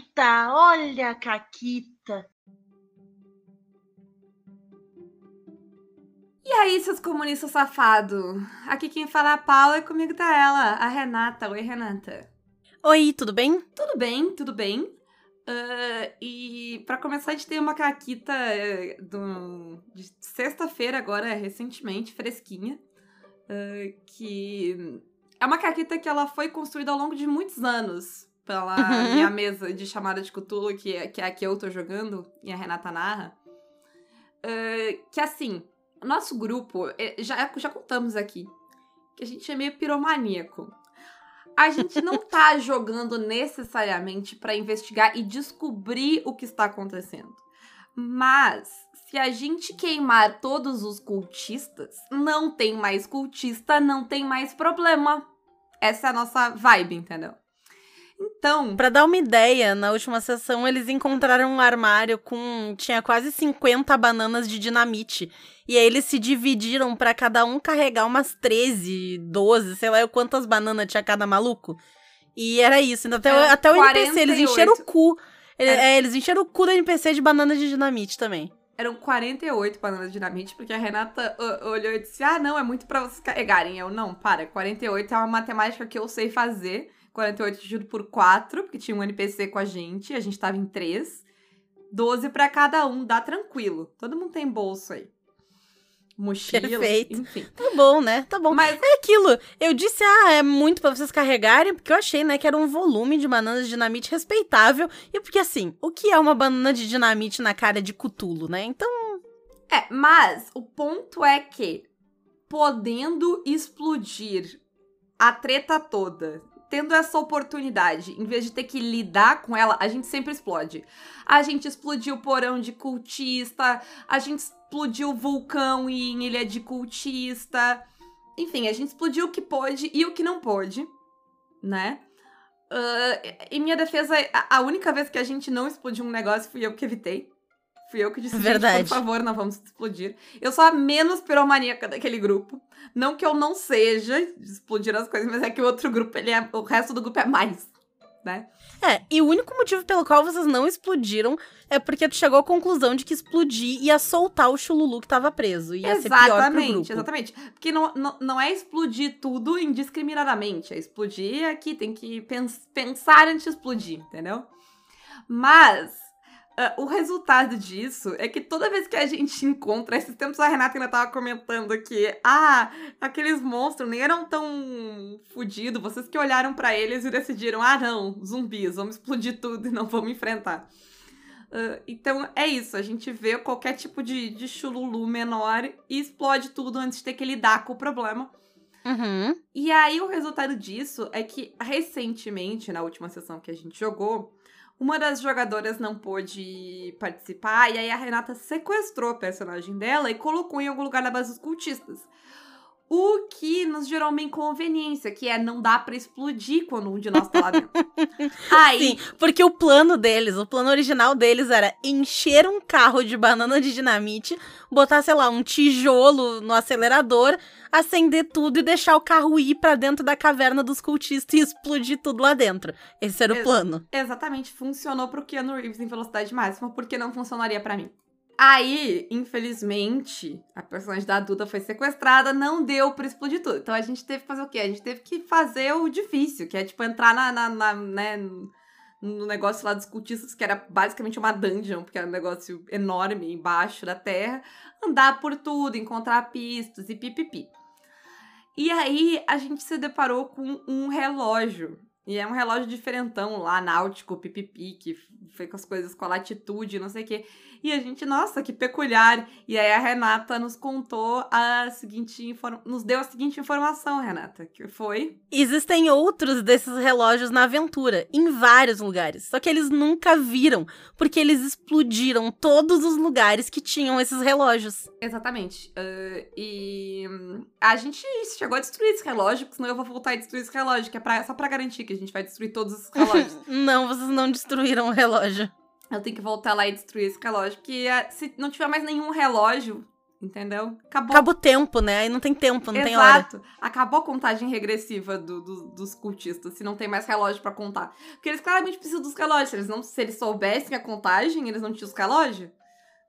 Caquita, olha a Caquita. E aí, seus comunistas safados? Aqui quem fala é a Paula e comigo tá ela, a Renata. Oi, Renata. Oi, tudo bem? Tudo bem, tudo bem. Uh, e para começar, a gente tem uma caquita uh, do, de sexta-feira, agora, recentemente, fresquinha. Uh, que é uma caquita que ela foi construída ao longo de muitos anos pela uhum. minha mesa de chamada de Cthulhu, que, é, que é a que eu tô jogando, e a Renata narra. que assim, nosso grupo, é, já, já contamos aqui, que a gente é meio piromaníaco. A gente não tá jogando necessariamente para investigar e descobrir o que está acontecendo. Mas se a gente queimar todos os cultistas, não tem mais cultista, não tem mais problema. Essa é a nossa vibe, entendeu? Então. Para dar uma ideia, na última sessão eles encontraram um armário com. tinha quase 50 bananas de dinamite. E aí eles se dividiram para cada um carregar umas 13, 12, sei lá quantas bananas tinha cada maluco. E era isso. Então, até, é, até o 48. NPC, eles encheram o cu. É. é, eles encheram o cu do NPC de bananas de dinamite também. Eram 48 bananas de dinamite, porque a Renata olhou e disse: Ah, não, é muito para vocês carregarem. Eu, não, para, 48 é uma matemática que eu sei fazer. 48 dividido por 4, porque tinha um NPC com a gente, a gente tava em 3. 12 para cada um, dá tranquilo. Todo mundo tem bolso aí. Mochila, Perfeito. enfim. Tá bom, né? Tá bom. Mas é aquilo. Eu disse, ah, é muito para vocês carregarem, porque eu achei, né, que era um volume de bananas de dinamite respeitável. E porque, assim, o que é uma banana de dinamite na cara de cutulo, né? Então. É, mas o ponto é que, podendo explodir a treta toda tendo essa oportunidade, em vez de ter que lidar com ela, a gente sempre explode. A gente explodiu porão de cultista, a gente explodiu vulcão em ilha de cultista. Enfim, a gente explodiu o que pôde e o que não pôde, né? Uh, em minha defesa, a única vez que a gente não explodiu um negócio fui eu que evitei. Fui eu que disse, Verdade. por favor, não vamos explodir. Eu sou a menos piromaníaca daquele grupo. Não que eu não seja de explodir as coisas, mas é que o outro grupo, ele é, o resto do grupo é mais, né? É, e o único motivo pelo qual vocês não explodiram é porque tu chegou à conclusão de que explodir ia soltar o chululu que tava preso. Ia exatamente, ser pior pro grupo. Exatamente, Porque não, não, não é explodir tudo indiscriminadamente. É explodir aqui, tem que pens pensar antes de explodir, entendeu? Mas Uh, o resultado disso é que toda vez que a gente encontra, esses tempos a Renata ainda tava comentando que, ah, aqueles monstros nem eram tão fodidos, vocês que olharam para eles e decidiram, ah, não, zumbis, vamos explodir tudo e não vamos enfrentar. Uh, então é isso, a gente vê qualquer tipo de, de chululu menor e explode tudo antes de ter que lidar com o problema. Uhum. E aí o resultado disso é que recentemente, na última sessão que a gente jogou, uma das jogadoras não pôde participar, e aí a Renata sequestrou a personagem dela e colocou em algum lugar na base dos cultistas. O que nos gerou uma inconveniência, que é não dá para explodir quando um de nós tá lá dentro. Aí... Sim, porque o plano deles, o plano original deles era encher um carro de banana de dinamite, botar, sei lá, um tijolo no acelerador, acender tudo e deixar o carro ir para dentro da caverna dos cultistas e explodir tudo lá dentro. Esse era o Ex plano. Exatamente, funcionou pro Keanu Reeves em velocidade máxima, porque não funcionaria para mim. Aí, infelizmente, a personagem da Duda foi sequestrada, não deu pra explodir tudo. Então a gente teve que fazer o quê? A gente teve que fazer o difícil, que é tipo entrar na, na, na né, no negócio lá dos cultistas, que era basicamente uma dungeon, porque era um negócio enorme embaixo da terra, andar por tudo, encontrar pistas e pipipi. E aí a gente se deparou com um relógio. E é um relógio diferentão lá, náutico, pipipi, que foi com as coisas com a latitude, não sei o quê. E a gente, nossa, que peculiar. E aí a Renata nos contou a seguinte nos deu a seguinte informação, Renata, que foi Existem outros desses relógios na aventura, em vários lugares. Só que eles nunca viram, porque eles explodiram todos os lugares que tinham esses relógios. Exatamente. Uh, e a gente chegou a destruir esse relógio, porque senão eu vou voltar a destruir esse relógio, que é pra, só pra garantir que a gente vai destruir todos os relógios. não, vocês não destruíram o relógio. Eu tenho que voltar lá e destruir esse relógio. Porque eh, se não tiver mais nenhum relógio Entendeu? Acabou. Acaba o tempo, né? Aí não tem tempo, não tem hora. Exato. Acabou a contagem regressiva do- do- dos cultistas, se não tem mais relógio pra contar. Porque eles claramente precisam dos relógios. Se eles, não, se eles soubessem a contagem, eles não tinham os relógios.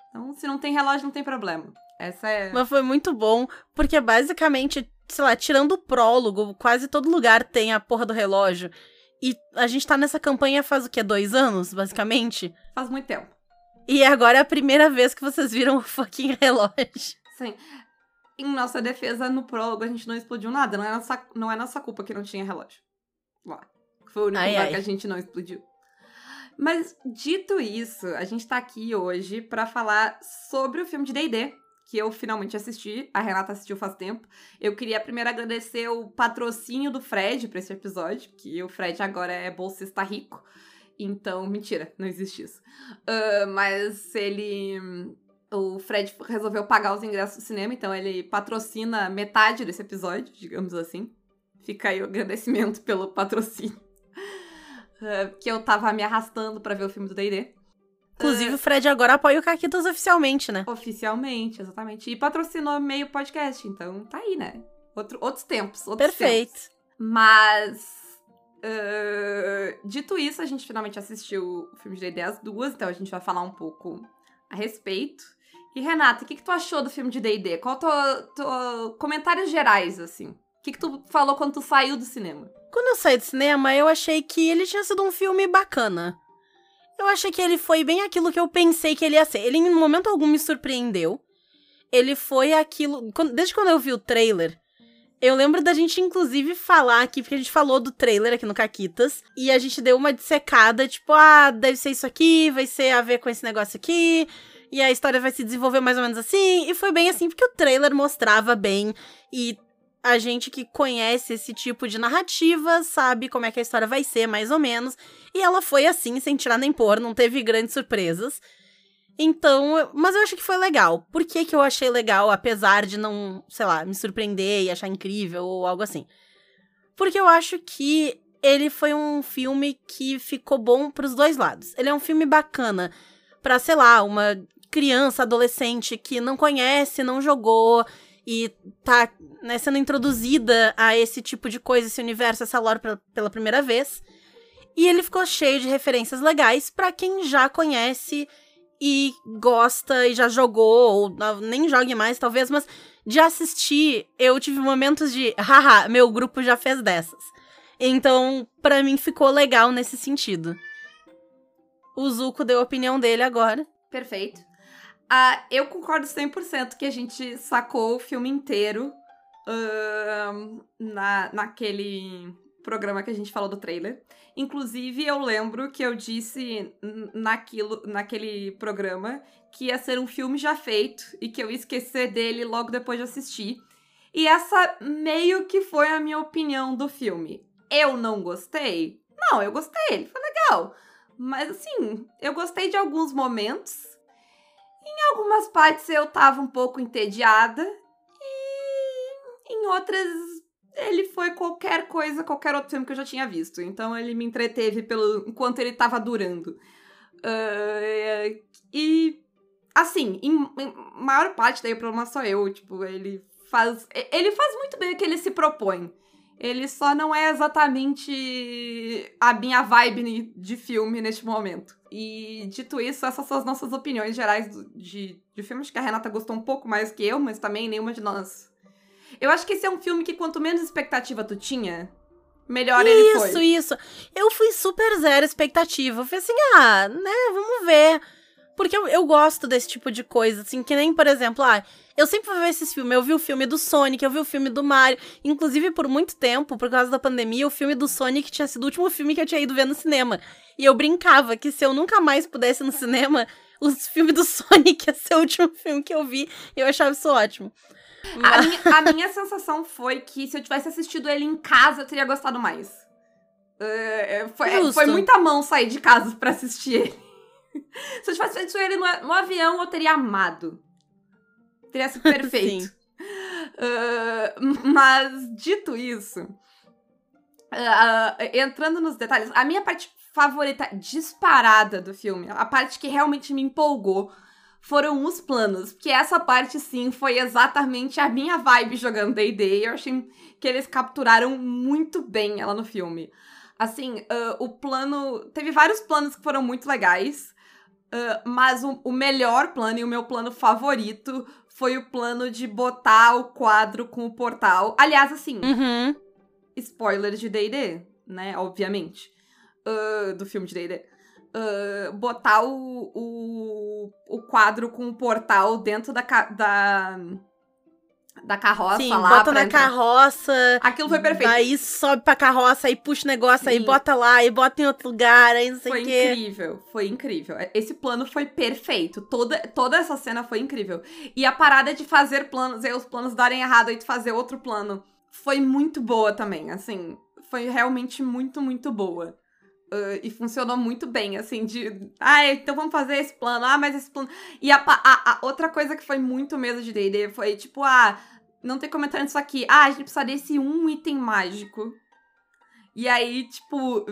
Então, se não tem relógio, não tem problema. Essa é. Mas foi muito bom, porque basicamente, sei lá, tirando o prólogo, quase todo lugar tem a porra do relógio. E a gente tá nessa campanha faz o quê? Dois anos, basicamente? Faz muito tempo. E agora é a primeira vez que vocês viram o fucking relógio. Sim. Em nossa defesa, no prólogo, a gente não explodiu nada. Não é nossa, não é nossa culpa que não tinha relógio. Lá. Foi o único Ai, lugar ai. que a gente não explodiu. Mas, dito isso, a gente tá aqui hoje pra falar sobre o filme de D&D, que eu finalmente assisti. A Renata assistiu faz tempo. Eu queria primeiro agradecer o patrocínio do Fred pra esse episódio, que o Fred agora é bolsista rico. Então, mentira, não existe isso. Ah, mas ele o Fred resolveu pagar os ingressos do cinema, então ele patrocina metade desse episódio, digamos assim. Fica aí o agradecimento pelo patrocínio. Ah, que eu tava me arrastando pra ver o filme do D&D. Inclusive, o Fred agora apoia o Caquitas oficialmente, né? Oficialmente, exatamente. E patrocinou meio podcast, então tá aí, né? Outro, outros tempos, outros Perfeito. tempos. Mas... ah, dito isso, a gente finalmente assistiu o filme de D&D às duas, então a gente vai falar um pouco a respeito. E Renata, o que, que tu achou do filme de D&D? Qual tua, tua comentários gerais, assim? O que, que tu falou quando tu saiu do cinema? Quando eu saí do cinema, eu achei que ele tinha sido um filme bacana. Eu achei que ele foi bem aquilo que eu pensei que ele ia ser. Ele, em momento algum, me surpreendeu. Ele foi aquilo. Desde quando eu vi o trailer, eu lembro da gente, inclusive, falar aqui, porque a gente falou do trailer aqui no Caquitas, e a gente deu uma dissecada, tipo, ah, deve ser isso aqui, vai ser a ver com esse negócio aqui, e a história vai se desenvolver mais ou menos assim, e foi bem assim, porque o trailer mostrava bem, e a gente que conhece esse tipo de narrativa sabe como é que a história vai ser, mais ou menos. E ela foi assim, sem tirar nem pôr, não teve grandes surpresas. Então, mas eu acho que foi legal. Por que, que eu achei legal, apesar de não, sei lá, me surpreender e achar incrível ou algo assim? Porque eu acho que ele foi um filme que ficou bom pros dois lados. Ele é um filme bacana pra, sei lá, uma criança, adolescente que não conhece, não jogou e tá né, sendo introduzida a esse tipo de coisa, esse universo, essa lore pela, pela primeira vez. E ele ficou cheio de referências legais pra quem já conhece e gosta e já jogou, ou nem jogue mais, talvez, mas de assistir, eu tive momentos de, haha, meu grupo já fez dessas. Então, pra mim ficou legal nesse sentido. O Zuko deu a opinião dele agora. Perfeito. Ah, eu concordo 100% que a gente sacou o filme inteiro ahn, na, naquele programa que a gente falou do trailer. Inclusive, eu lembro que eu disse naquilo, naquele programa que ia ser um filme já feito e que eu ia esquecer dele logo depois de assistir. E essa meio que foi a minha opinião do filme. Eu não gostei? Não, eu gostei, ele foi legal. Mas assim, eu gostei de alguns momentos. Em algumas partes eu tava um pouco entediada. E em outras ele foi qualquer coisa, qualquer outro filme que eu já tinha visto. Então ele me entreteve pelo enquanto ele tava durando. Ah, e assim, em, em maior parte daí o problema sou eu. Tipo, ele faz. Ele faz muito bem o que ele se propõe. Ele só não é exatamente a minha vibe de filme neste momento. E dito isso, essas são as nossas opiniões gerais de, de filmes que a Renata gostou um pouco mais que eu, mas também nenhuma de nós. Eu acho que esse é um filme que quanto menos expectativa tu tinha, melhor ele foi. Isso, isso. Eu fui super zero expectativa. Eu falei assim, ah, né, vamos ver. Porque eu, eu gosto desse tipo de coisa, assim, que nem, por exemplo, ah, eu sempre vou ver esses filmes. Eu vi o filme do Sonic, eu vi o filme do Mario. Inclusive, por muito tempo, por causa da pandemia, o filme do Sonic tinha sido o último filme que eu tinha ido ver no cinema. E eu brincava que se eu nunca mais pudesse ir no cinema, os filmes do Sonic ia ser o último filme que eu vi. E eu achava isso ótimo. A minha, a minha sensação foi que se eu tivesse assistido ele em casa, eu teria gostado mais. É, foi, Justo. foi muita mão sair de casa pra assistir ele. se eu tivesse assistido ele no, no avião, eu teria amado. Teria sido perfeito. Sim. Ah, mas, dito isso, ah, entrando nos detalhes, a minha parte favorita disparada do filme, a parte que realmente me empolgou, foram os planos. Porque essa parte, sim, foi exatamente a minha vibe jogando D&D. Eu achei que eles capturaram muito bem ela no filme. Assim, uh, o plano... Teve vários planos que foram muito legais. Uh, mas o, o melhor plano e o meu plano favorito foi o plano de botar o quadro com o portal. Aliás, assim, Uhum. spoilers de D&D, né? Obviamente. Uh, do filme de D&D. Uh, botar o, o, o quadro com o portal dentro da, da, da carroça Sim, lá. bota na entrar. carroça. Aquilo foi perfeito. Aí sobe pra carroça, aí puxa o negócio, aí Sim. bota lá, aí bota em outro lugar, aí não sei Foi o quê. incrível, foi incrível. Esse plano foi perfeito. Toda, toda essa cena foi incrível. E a parada de fazer planos, e os planos darem errado, e tu fazer outro plano, foi muito boa também. Assim, foi realmente muito, muito boa. Uh, e funcionou muito bem, assim, de. Ah, então vamos fazer esse plano. Ah, mas esse plano. E a, a- a outra coisa que foi muito medo de DD foi tipo, ah, não tem como entrar nisso aqui. Ah, a gente precisa desse um item mágico. E aí, tipo,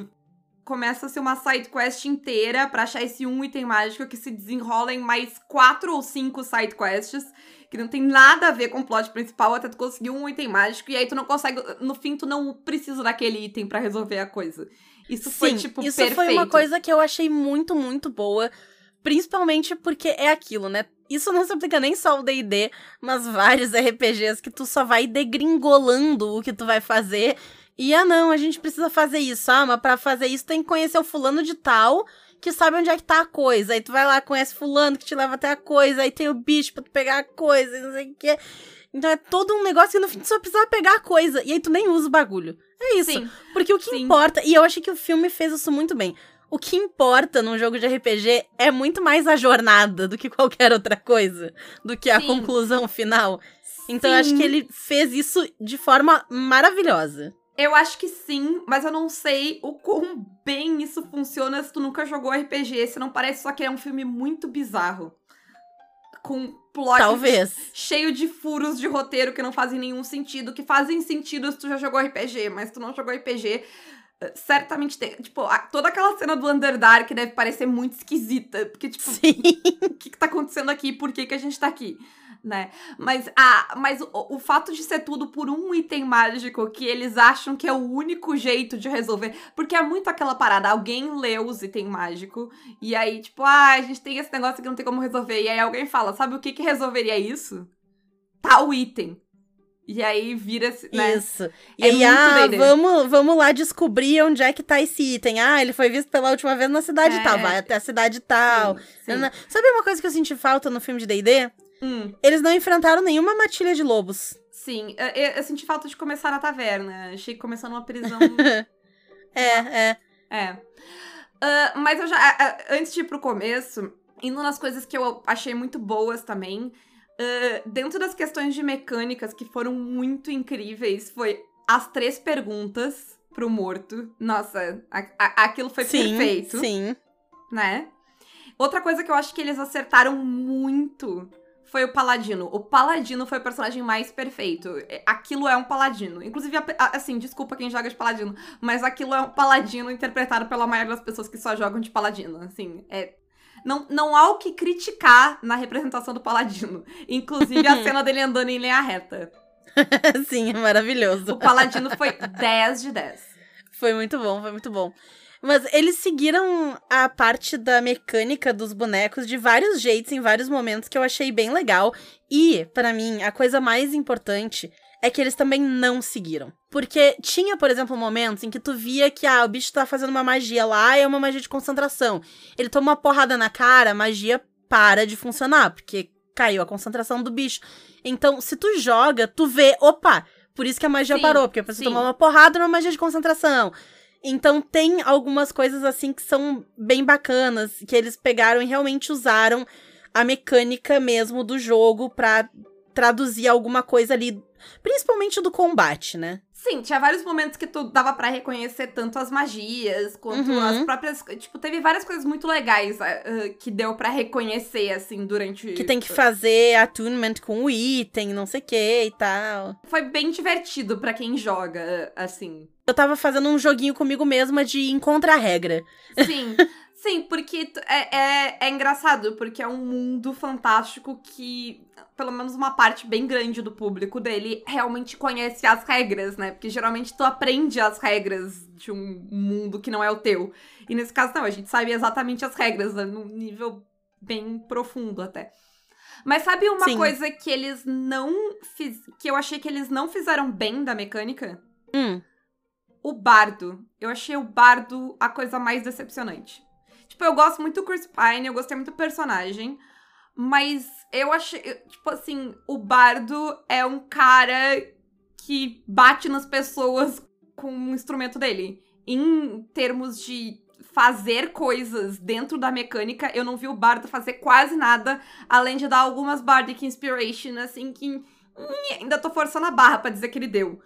começa a ser uma side quest inteira pra achar esse um item mágico que se desenrola em mais quatro ou cinco side quests que não tem nada a ver com o plot principal até tu conseguir um item mágico e aí tu não consegue, no fim tu não precisa daquele item pra resolver a coisa. Isso foi Sim, tipo isso perfeito. foi uma coisa que eu achei muito, muito boa. Principalmente porque é aquilo, né? Isso não se aplica nem só ao D&D, mas vários RPGs que tu só vai degringolando o que tu vai fazer. E, ah não, a gente precisa fazer isso. Ah, mas pra fazer isso tem que conhecer o fulano de tal, que sabe onde é que tá a coisa. Aí tu vai lá, conhece fulano que te leva até a coisa. Aí tem o bicho pra tu pegar a coisa e não sei o quê. Então é todo um negócio que no fim tu só precisava pegar a coisa. E aí tu nem usa o bagulho. É isso. Sim, Porque o que Sim. importa, e eu acho que o filme fez isso muito bem. O que importa num jogo de RPG é muito mais a jornada do que qualquer outra coisa, do que a Sim. conclusão final. Então eu acho que ele fez isso de forma maravilhosa. Eu acho que sim, mas eu não sei o quão bem isso funciona se tu nunca jogou RPG. Se não parece só que é um filme muito bizarro. Com plot Talvez. cheio de furos de roteiro que não fazem nenhum sentido, que fazem sentido se tu já jogou RPG, mas tu não jogou RPG. Certamente tem. Tipo, a- toda aquela cena do Underdark deve parecer muito esquisita. Porque, tipo, Sim. o que, que tá acontecendo aqui? Por que, que a gente tá aqui? Né? Mas, ah, mas o, o fato de ser tudo por um item mágico que eles acham que é o único jeito de resolver. Porque é muito aquela parada, alguém leu os itens mágicos e aí, tipo, ah, a gente tem esse negócio que não tem como resolver. E aí alguém fala, sabe o que que resolveria isso? Tal item. E aí vira, né? Isso. E É aí, ah, vamos, vamos lá descobrir onde é que tá esse item. Ah, ele foi visto pela última vez na cidade É. tal. Vai até a cidade tal. Sim, sim. Sabe uma coisa que eu senti falta no filme de D&D? Hum, Eles não enfrentaram nenhuma matilha de lobos. sim. Eu, eu- eu senti falta de começar na taverna. Achei que começou numa prisão É, é. É. Ah, mas eu já. ah, antes de ir pro começo, indo nas coisas que eu achei muito boas também. Ah, dentro das questões de mecânicas que foram muito incríveis, foi as três perguntas pro morto. Nossa, a- a- aquilo foi sim, perfeito, Sim. né? Outra coisa que eu acho que eles acertaram muito foi o Paladino. O Paladino foi o personagem mais perfeito. É, Aquilo é um Paladino. Inclusive, assim, desculpa quem joga de Paladino, mas aquilo é um Paladino interpretado pela maioria das pessoas que só jogam de Paladino. Assim, é. Não, não há o que criticar na representação do Paladino. Inclusive a cena dele andando em linha reta. sim, é maravilhoso. O Paladino foi 10 de 10. Foi muito bom, foi muito bom. Mas eles seguiram a parte da mecânica dos bonecos de vários jeitos, em vários momentos, que eu achei bem legal. E, pra mim, a coisa mais importante é que eles também não seguiram. Porque tinha, por exemplo, momentos em que tu via que ah, o bicho tá fazendo uma magia lá, é uma magia de concentração. Ele toma uma porrada na cara, a magia para de funcionar, porque caiu a concentração do bicho. Então, se tu joga, tu vê, opa, por isso que a magia Sim, parou, porque você sim. tomou uma porrada numa magia de concentração. Então tem algumas coisas assim que são bem bacanas, que eles pegaram e realmente usaram a mecânica mesmo do jogo pra traduzir alguma coisa ali, principalmente do combate, né? Sim, tinha vários momentos que tu dava pra reconhecer tanto as magias quanto Uhum. as próprias. Tipo, teve várias coisas muito legais ah, que deu pra reconhecer, assim, durante. Que tem que fazer attunement com o item, não sei o que e tal. Foi bem divertido pra quem joga, assim. Eu tava fazendo um joguinho comigo mesma de encontra a regra. Sim, Sim, porque é, é, é engraçado, porque é um mundo fantástico que, pelo menos uma parte bem grande do público dele, realmente conhece as regras, né? Porque geralmente tu aprende as regras de um mundo que não é o teu. E nesse caso, não, a gente sabe exatamente as regras, né? num nível bem profundo até. Mas sabe uma Sim. coisa que eles não fiz, que eu achei que eles não fizeram bem da mecânica? Hum. o bardo. Eu achei o bardo a coisa mais decepcionante. Tipo, eu gosto muito do Chris Pine, eu gostei muito do personagem, mas eu achei, tipo assim, o bardo é um cara que bate nas pessoas com o instrumento dele. Em termos de fazer coisas dentro da mecânica, eu não vi o bardo fazer quase nada, além de dar algumas bardic inspiration, assim, que hum, ainda tô forçando a barra pra dizer que ele deu.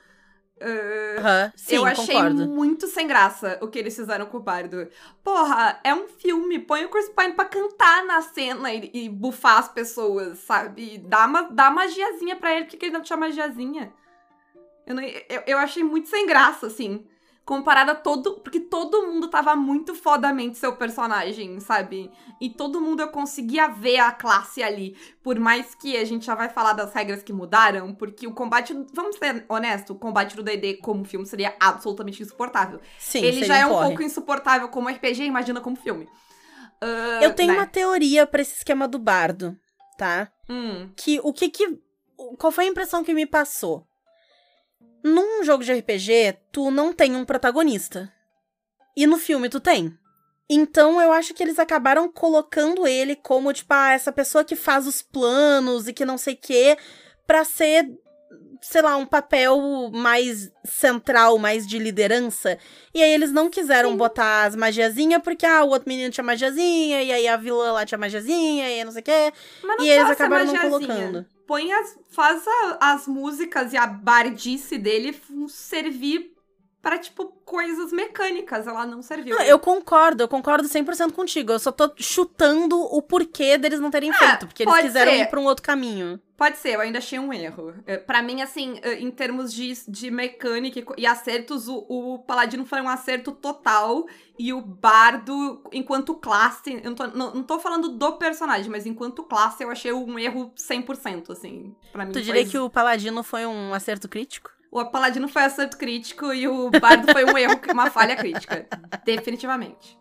Uh, Aham, Sim, eu achei concordo. muito sem graça o que eles fizeram com o Bardo. Porra, é um filme. Põe o Chris Pine pra cantar na cena e, e bufar as pessoas, sabe? Dá, uma, dá magiazinha pra ele. Por que, que ele não tinha magiazinha? Eu, não, eu, eu achei muito sem graça, assim. Comparado a todo. Porque todo mundo tava muito fodamente seu personagem, sabe? E todo mundo eu conseguia ver a classe ali. Por mais que a gente já vai falar das regras que mudaram, porque o combate. Vamos ser honesto, o combate do DD como filme seria absolutamente insuportável. Sim, Ele já é um porre. pouco insuportável como RPG, imagina como filme. Ah, Eu tenho né? uma teoria pra esse esquema do bardo, tá? Hum, que o que que qual foi a impressão que me passou? Num jogo de RPG, tu não tem um protagonista. E no filme tu tem. Então eu acho que eles acabaram colocando ele como tipo, ah, essa pessoa que faz os planos e que não sei o quê, pra ser sei lá, um papel mais central, mais de liderança. E aí eles não quiseram Sim. botar as magiazinhas, porque ah, o outro menino tinha magiazinha, e aí a vilã lá tinha magiazinha, e não sei o quê. Mas não E eles acabaram não colocando. Põe as. Faz a- as músicas e a bardice dele servir pra, tipo, coisas mecânicas. Ela não serviu. Não, eu concordo, eu concordo 100% contigo. Eu só tô chutando o porquê deles não terem feito, porque eles quiseram ser. ir pra um outro caminho. Pode ser, eu ainda achei um erro. É, Pra mim, assim, é, em termos de, de mecânica e acertos, o, o Paladino foi um acerto total. E o Bardo, enquanto classe, eu não tô, não, não tô falando do personagem, mas enquanto classe, eu achei um erro 100%, assim. Pra mim, Tu foi diria que o Paladino foi um acerto crítico? O Paladino foi acerto crítico e o Bardo foi um erro, uma falha crítica. Definitivamente.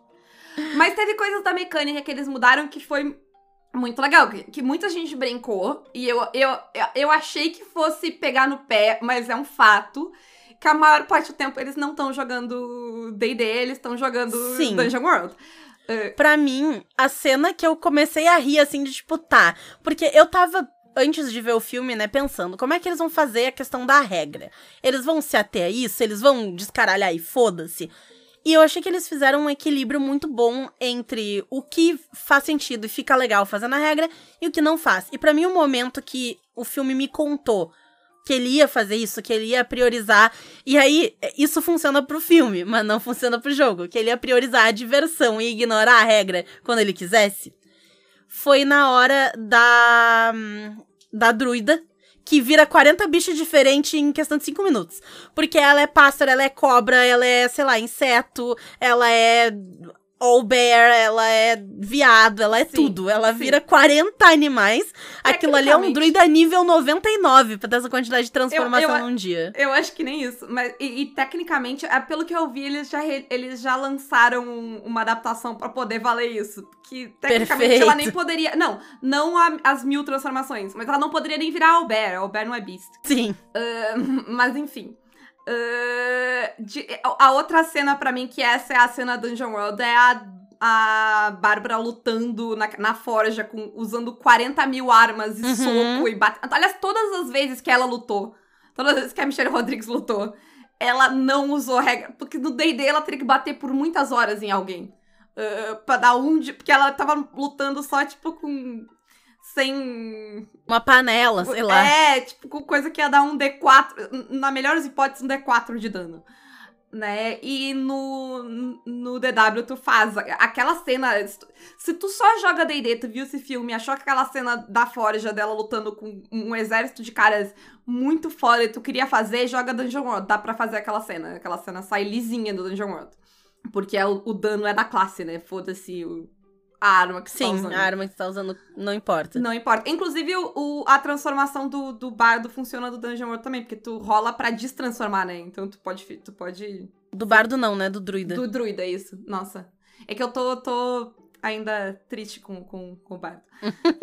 Mas teve coisas da mecânica que eles mudaram que foi muito legal. Que, que muita gente brincou. E eu, eu, eu, eu achei que fosse pegar no pé, mas é um fato. Que a maior parte do tempo eles não estão jogando D&D, eles estão jogando Sim. Dungeon World. Pra mim, a cena que eu comecei a rir, assim, de tipo, tá. Porque eu tava, antes de ver o filme, né, pensando, como é que eles vão fazer a questão da regra? Eles vão se ater a isso? Eles vão descaralhar e foda-se? E eu achei que eles fizeram um equilíbrio muito bom entre o que faz sentido e fica legal fazendo a regra e o que não faz. E pra mim, o momento que o filme me contou que ele ia fazer isso, que ele ia priorizar. E aí, isso funciona pro filme, mas não funciona pro jogo. Que ele ia priorizar a diversão e ignorar a regra quando ele quisesse. Foi na hora da. da druida. Que vira 40 bichos diferentes em questão de 5 minutos. Porque ela é pássaro, ela é cobra, ela é, sei lá, inseto, ela é all bear, ela é viado, ela é Sim, tudo. Ela sim. vira 40 animais. Aquilo ali é um druida nível 99 pra ter essa quantidade de transformação eu- num dia. Eu acho que nem isso. Mas, e, e, tecnicamente, é, pelo que eu vi, eles já, eles já lançaram um- uma adaptação pra poder valer isso. Que tecnicamente Perfeito. ela nem poderia. Não, não a- as mil transformações, mas ela não poderia nem virar Albert. Albert não é Beast. Sim. Mas enfim. Ah, de- a outra cena pra mim, que essa é a cena Dungeon World, é a, a Bárbara lutando na, na forja, com, usando 40 mil armas e Uhum. soco e bate. Aliás, todas as vezes que ela lutou, todas as vezes que a Michelle Rodrigues lutou, ela não usou regra. Porque no DD ela teria que bater por muitas horas em alguém. ah, pra dar um de. Porque ela tava lutando só, tipo, com. Sem Uma panela, sei lá. é, tipo, com coisa que ia dar um D4, na melhor das hipóteses, um D4 de dano. Né? E no, no DW tu faz aquela cena. se tu- Se tu só joga DD, tu viu esse filme, achou que aquela cena da forja dela lutando com um exército de caras muito foda e tu queria fazer, joga Dungeon World. Dá pra fazer aquela cena. Aquela cena sai lisinha do Dungeon World. Porque é o, o dano é da classe, né? Foda-se o- a arma que você tá Sim, usando. a arma que você tá usando não importa. Não importa. Inclusive, o, o- a transformação do, do bardo funciona do Dungeon World também, porque tu rola pra destransformar, né? Então tu pode. Tu pode. Do bardo não, né? Do druida. Do druida, isso. Nossa. É que eu tô, tô ainda triste com, com, com o bardo.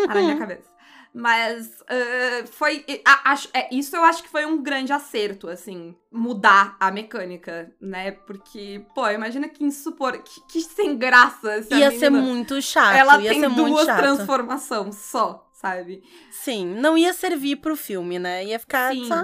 Tá na minha cabeça. Mas ah, foi. a- é, isso eu acho que foi um grande acerto, assim, mudar a mecânica, né? Porque, pô, imagina que insupor. Que, que sem graça. Se Ia ser menina- muito chato. Ela tem ser duas transformações só, sabe? Sim, não ia servir pro filme, né? Ia ficar Sim. só.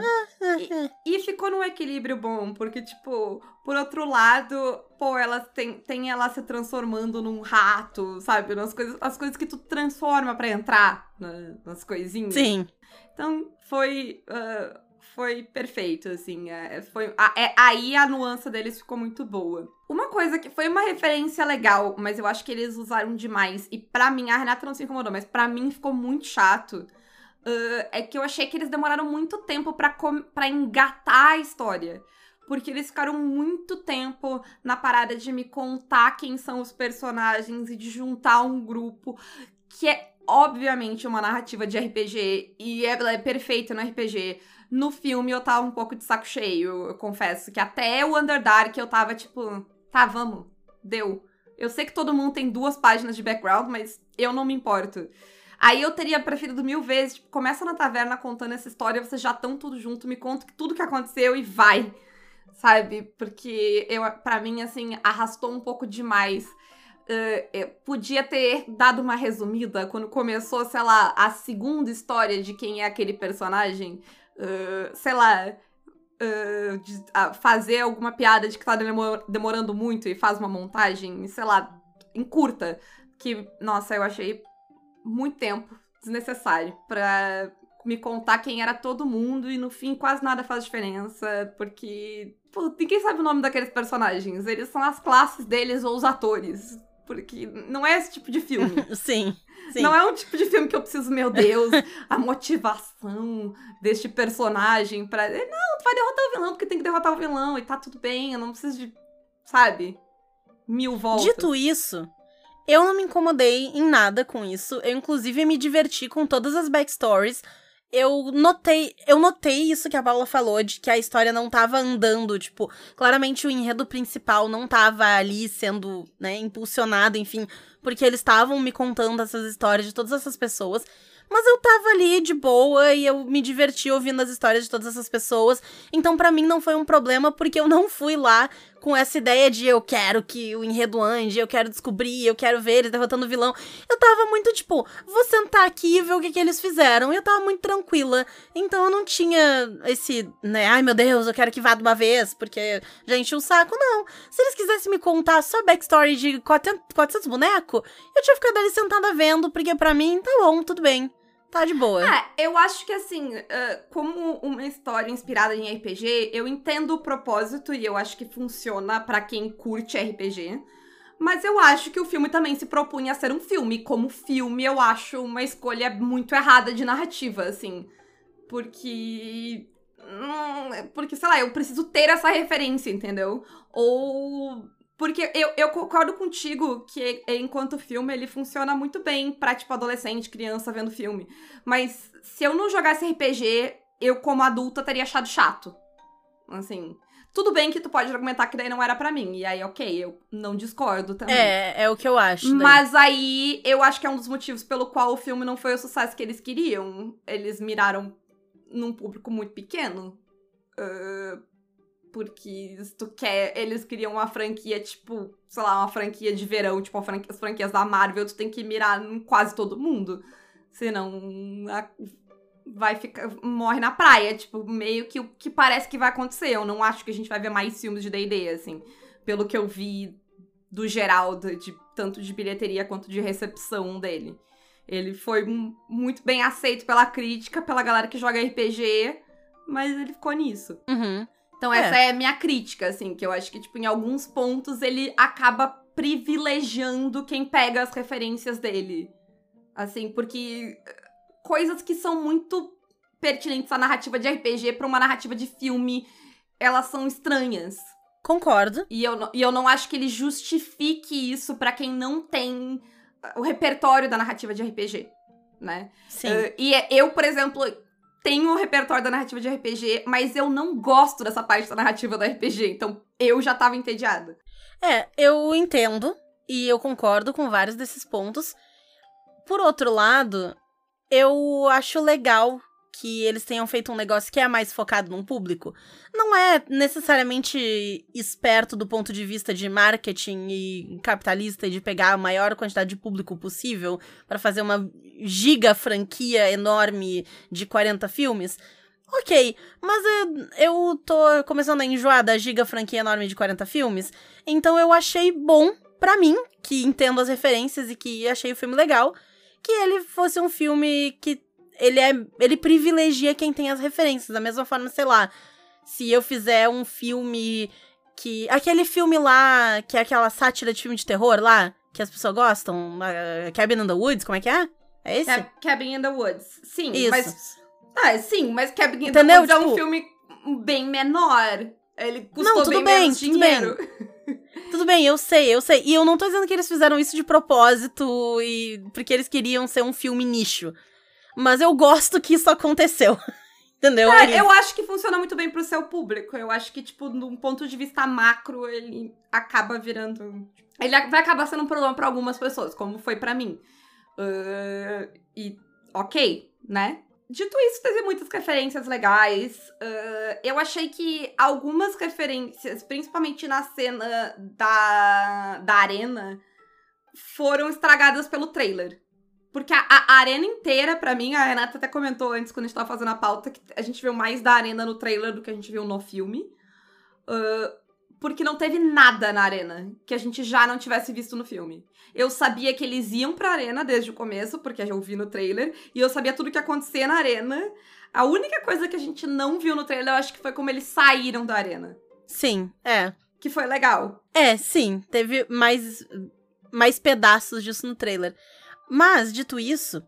E ficou num equilíbrio bom, porque, tipo, por outro lado, pô, ela tem, tem ela se transformando num rato, sabe? Nas coisas, as coisas que tu transforma pra entrar na- nas coisinhas. Sim. Então, foi. ah, foi perfeito, assim. é, foi, a- é- aí a nuance deles ficou muito boa. Uma coisa que foi uma referência legal, mas eu acho que eles usaram demais. E pra mim, a Renata não se incomodou, mas pra mim ficou muito chato. ah, é que eu achei que eles demoraram muito tempo pra engatar a história. Porque eles ficaram muito tempo na parada de me contar quem são os personagens e de juntar um grupo que é obviamente uma narrativa de RPG e ela é perfeita no RPG. No filme eu tava um pouco de saco cheio, eu confesso que até o Underdark eu tava tipo, tá, vamos, deu. Eu sei que todo mundo tem duas páginas de background, mas eu não me importo. Aí eu teria preferido mil vezes, tipo, começa na taverna contando essa história, vocês já estão tudo junto, me conta tudo que aconteceu e vai. Sabe? Porque eu, para mim, assim, arrastou um pouco demais. Eu podia ter dado uma resumida quando começou, sei lá, a segunda história de quem é aquele personagem. Eh, sei lá. eh, de- a fazer alguma piada de que tá demo- demorando muito e faz uma montagem, sei lá, encurta. Que, nossa, eu achei muito tempo desnecessário pra me contar quem era todo mundo e no fim quase nada faz diferença, porque pô, ninguém sabe o nome daqueles personagens. Eles são as classes deles ou os atores. Porque não é esse tipo de filme. Sim. Sim. Não é um tipo de filme que eu preciso, meu Deus, a motivação deste personagem pra. Não, tu vai derrotar o vilão porque tem que derrotar o vilão e tá tudo bem, eu não preciso de. Sabe? Mil voltas. Dito isso, eu não me incomodei em nada com isso. Eu, inclusive, me diverti com todas as backstories. Eu notei, eu notei isso que a Paula falou, de que a história não tava andando, tipo, claramente o enredo principal não tava ali sendo, né, impulsionado, enfim, porque eles estavam me contando essas histórias de todas essas pessoas. Mas eu tava ali de boa e eu me diverti ouvindo as histórias de todas essas pessoas. Então, pra mim, não foi um problema, porque eu não fui lá com essa ideia de eu quero que o enredo ande, eu quero descobrir, eu quero ver eles derrotando o vilão. Eu tava muito tipo, vou sentar aqui e ver o que, que eles fizeram. Eu tava muito tranquila. Então eu não tinha esse, né, ai meu Deus, eu quero que vá de uma vez, porque já enchi o saco. Não. Se eles quisessem me contar só backstory de 400, 400 bonecos, eu tinha ficado ali sentada vendo, porque pra mim, tá bom, tudo bem. Tá de boa. É, eu acho que assim, como uma história inspirada em RPG, eu entendo o propósito e eu acho que funciona pra quem curte RPG. Mas eu acho que o filme também se propunha a ser um filme. Como filme, eu acho uma escolha muito errada de narrativa, assim. Porque. hum, porque, sei lá, eu preciso ter essa referência, entendeu? Ou. Porque eu, eu concordo contigo que, enquanto filme, ele funciona muito bem pra, tipo, adolescente, criança vendo filme. Mas se eu não jogasse RPG, eu, como adulta, teria achado chato. Assim. Tudo bem que tu pode argumentar que daí não era pra mim. E aí, ok, eu não discordo também. É, é o que eu acho. daí. Mas aí, eu acho que é um dos motivos pelo qual o filme não foi o sucesso que eles queriam. Eles miraram num público muito pequeno. Ah, porque se tu quer, eles queriam uma franquia, tipo, sei lá, uma franquia de verão, tipo franquia- as franquias da Marvel, tu tem que mirar em quase todo mundo. Senão a- vai ficar. morre na praia. Tipo, meio que o que parece que vai acontecer. Eu não acho que a gente vai ver mais filmes de DD, assim. Pelo que eu vi do geral, de, tanto de bilheteria quanto de recepção dele. Ele foi mu- muito bem aceito pela crítica, pela galera que joga RPG, mas ele ficou nisso. Uhum. Então É. essa é a minha crítica, assim, que eu acho que, tipo, em alguns pontos ele acaba privilegiando quem pega as referências dele. Assim, porque eh, coisas que são muito pertinentes à narrativa de RPG pra uma narrativa de filme, elas são estranhas. Concordo. E eu, não- e eu não acho que ele justifique isso pra quem não tem ah, o repertório da narrativa de RPG, né? Sim. Uh, e é- eu, por exemplo, tenho o repertório da narrativa de RPG, mas eu não gosto dessa parte da narrativa do RPG, então eu já tava entediada. É, eu entendo e eu concordo com vários desses pontos. Por outro lado, eu acho legal que eles tenham feito um negócio que é mais focado num público. Não é necessariamente esperto do ponto de vista de marketing e capitalista e de pegar a maior quantidade de público possível para fazer uma giga franquia enorme de 40 filmes. Ok, mas eu, eu tô começando a enjoar da giga franquia enorme de 40 filmes, então eu achei bom pra mim, que entendo as referências e que achei o filme legal, que ele fosse um filme que ele é ele privilegia quem tem as referências, da mesma forma, sei lá, se eu fizer um filme que aquele filme lá, que é aquela sátira de filme de terror lá, que as pessoas gostam, uh, Cabin in the Woods, como é que é? É esse? Cab- Cabin in the Woods. Sim, Isso. mas. Ah, sim, mas Cabin in the Entendeu? Woods é um Tipo- filme bem menor. Ele custou Não, tudo bem, bem, menos tudo dinheiro. Tudo bem, eu sei, eu sei. E eu não tô dizendo que eles fizeram isso de propósito e porque eles queriam ser um filme nicho. Mas eu gosto que isso aconteceu. Entendeu? É, É eu acho que funciona muito bem pro seu público. Eu acho que, tipo, num ponto de vista macro, ele acaba virando. Ele vai acabar sendo um problema pra algumas pessoas, como foi pra mim. Ah, e ok, né? Dito isso, teve muitas referências legais. Ah, eu achei que algumas referências, principalmente na cena da, da arena, foram estragadas pelo trailer. Porque a, a arena inteira, pra mim, a Renata até comentou antes, quando a gente tava fazendo a pauta, que a gente viu mais da arena no trailer do que a gente viu no filme. Ah, porque não teve nada na arena que a gente já não tivesse visto no filme. Eu sabia que eles iam pra arena desde o começo, porque eu vi no trailer, e eu sabia tudo que acontecia na arena. A única coisa que a gente não viu no trailer, eu acho que foi como eles saíram da arena. Sim, é. Que foi legal. É, sim, teve mais, mais pedaços disso no trailer. Mas, dito isso,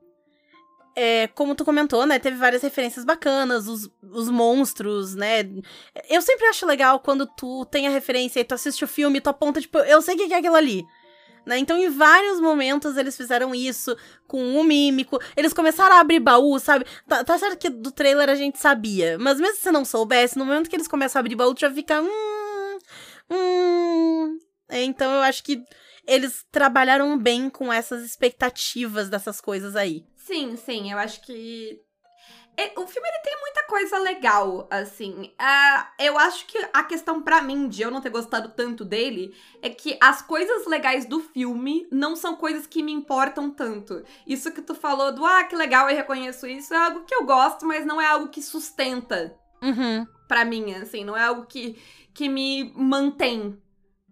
é, como tu comentou, né, teve várias referências bacanas, os, os monstros, né? Eu sempre acho legal quando tu tem a referência e tu assiste o filme e tu aponta, tipo, eu sei o que é aquilo ali. Né? Então, em vários momentos, eles fizeram isso com o mímico. Eles começaram a abrir baú, sabe? Tá, tá certo que do trailer a gente sabia. Mas mesmo se não soubesse, no momento que eles começam a abrir baú, tu já fica. Hum, hum. É, Então, eu acho que eles trabalharam bem com essas expectativas dessas coisas aí. Sim, sim, eu acho que. É, O filme ele tem muita coisa legal, assim. Ah, eu acho que a questão pra mim de eu não ter gostado tanto dele é que as coisas legais do filme não são coisas que me importam tanto. Isso que tu falou do ah, que legal, eu reconheço isso, é algo que eu gosto, mas não é algo que sustenta Uhum. pra mim, assim, não é algo que, que me mantém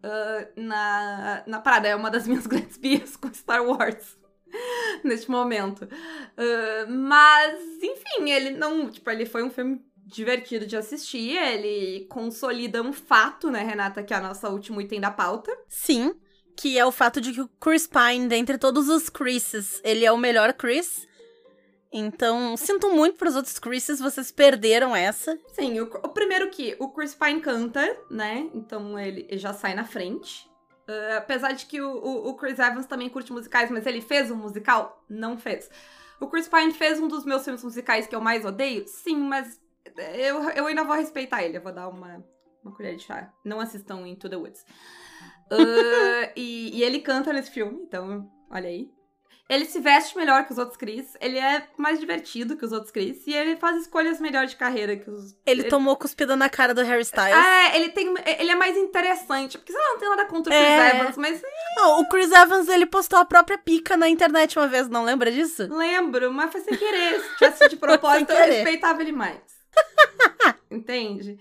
ah, na, na parada. É uma das minhas grandes bias com Star Wars neste momento. Ah, mas, enfim, ele não. Tipo, ele foi um filme divertido de assistir. Ele consolida um fato, né, Renata, que é a nossa último item da pauta. Sim, que é o fato de que o Chris Pine, dentre todos os Chris's, ele é o melhor Chris. Então, sinto muito pros outros Chris's, vocês perderam essa. Sim, o, o primeiro que o Chris Pine canta, né? Então ele, ele já sai na frente. Ah, apesar de que o, o, o Chris Evans também curte musicais, mas ele fez um musical? Não fez. O Chris Pine fez um dos meus filmes musicais que eu mais odeio? Sim, mas eu, eu ainda vou respeitar ele. Eu vou dar uma, uma colher de chá. Não assistam Into the Woods. Ah, e, e ele canta nesse filme, então, olha aí. Ele se veste melhor que os outros Chris, ele é mais divertido que os outros Chris, e ele faz escolhas melhor de carreira que os. Ele, tomou cuspida na cara do Harry Styles. É, ele tem. Ele é mais interessante. Porque sei lá, não tem nada contra o Chris É. Evans, mas Não, o Chris Evans, ele postou a própria pica na internet uma vez, não lembra disso? lembro, mas foi sem querer. Se tivesse de propósito, eu respeitava ele mais. Entende?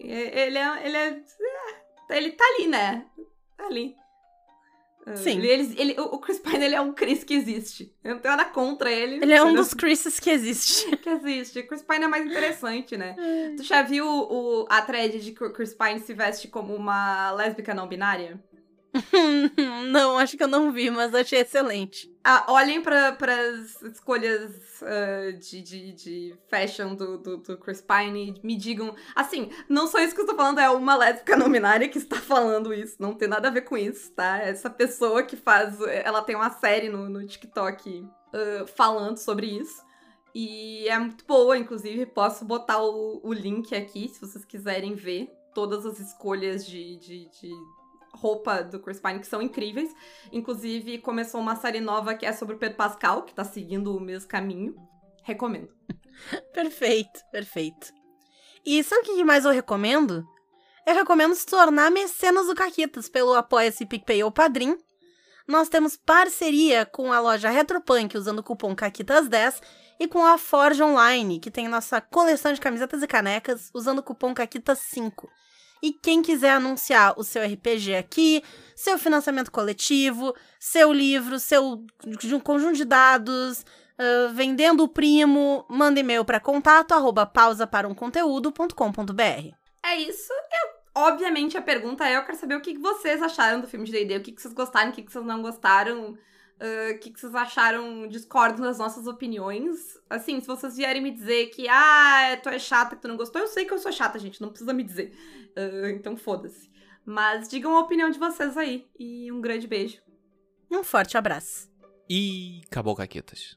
É, Ele é. Ele é. Ele tá ali, né? Tá ali. Sim. Ele, ele- ele- o Chris Pine, ele é um Chris que existe. Eu não tenho nada contra ele. Ele é um dos Chris's que existe. que existe. Chris Pine é mais interessante, né? Tu já viu o, a thread de que o Chris Pine se veste como uma lésbica não binária? não, acho que eu não vi, mas achei excelente. Ah, olhem para as escolhas uh, de, de, de, fashion do, do, do, Chris Pine e me digam. Assim, não só isso que eu estou falando, é uma lésbica não binária que está falando isso. Não tem nada a ver com isso, tá? Essa pessoa que faz. Ela tem uma série no, no TikTok uh, falando sobre isso. E é muito boa, inclusive. Posso botar o, o link aqui se vocês quiserem ver todas as escolhas de, de, de roupa do Chris Pine que são incríveis. Inclusive, começou uma série nova que é sobre o Pedro Pascal, que tá seguindo o mesmo caminho. Recomendo. perfeito, perfeito. E sabe o que mais eu recomendo? Eu recomendo se tornar mecenas do Caquitas pelo Apoia-se PicPay ou Padrim. Nós temos parceria com a loja Retropunk usando o cupom CAQUITAS10 e com a Forge Online, que tem nossa coleção de camisetas e canecas usando o cupom CAQUITAS5. E quem quiser anunciar o seu RPG aqui, seu financiamento coletivo, seu livro, seu conjunto de dados, uh, vendendo o primo, manda e-mail para contato arroba pausa para um conteúdo.com.br. É isso. Eu, obviamente a pergunta é: eu quero saber o que vocês acharam do filme de D&D, o que vocês gostaram, o que vocês não gostaram. O uh, que, que vocês acharam? Discordam das nossas opiniões. Assim, se vocês vierem me dizer que, ah, tu é chata, que tu não gostou, eu sei que eu sou chata, gente, não precisa me dizer. Uh, então foda-se. Mas digam a opinião de vocês aí. E um grande beijo. Um forte abraço. E acabou, Caquetas.